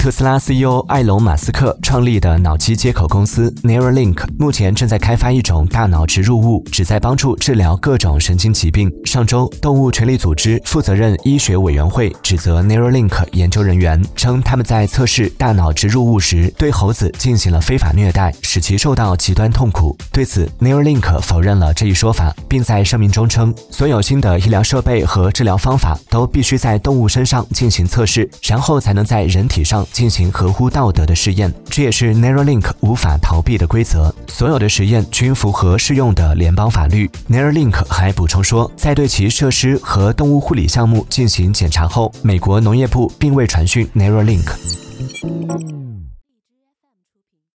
特斯拉 CEO 埃隆·马斯克创立的脑机接口公司 Neuralink 目前正在开发一种大脑植入物，旨在帮助治疗各种神经疾病。上周，动物权利组织负责任医学委员会指责 Neuralink 研究人员称，他们在测试大脑植入物时对猴子进行了非法虐待，使其受到极端痛苦。对此，Neuralink 否认了这一说法，并在声明中称，所有新的医疗设备和治疗方法都必须在动物身上进行测试，然后才能在人体上。进行合乎道德的试验，这也是 Neuralink 无法逃避的规则。所有的实验均符合适用的联邦法律。Neuralink 还补充说，在对其设施和动物护理项目进行检查后，美国农业部并未传讯 Neuralink。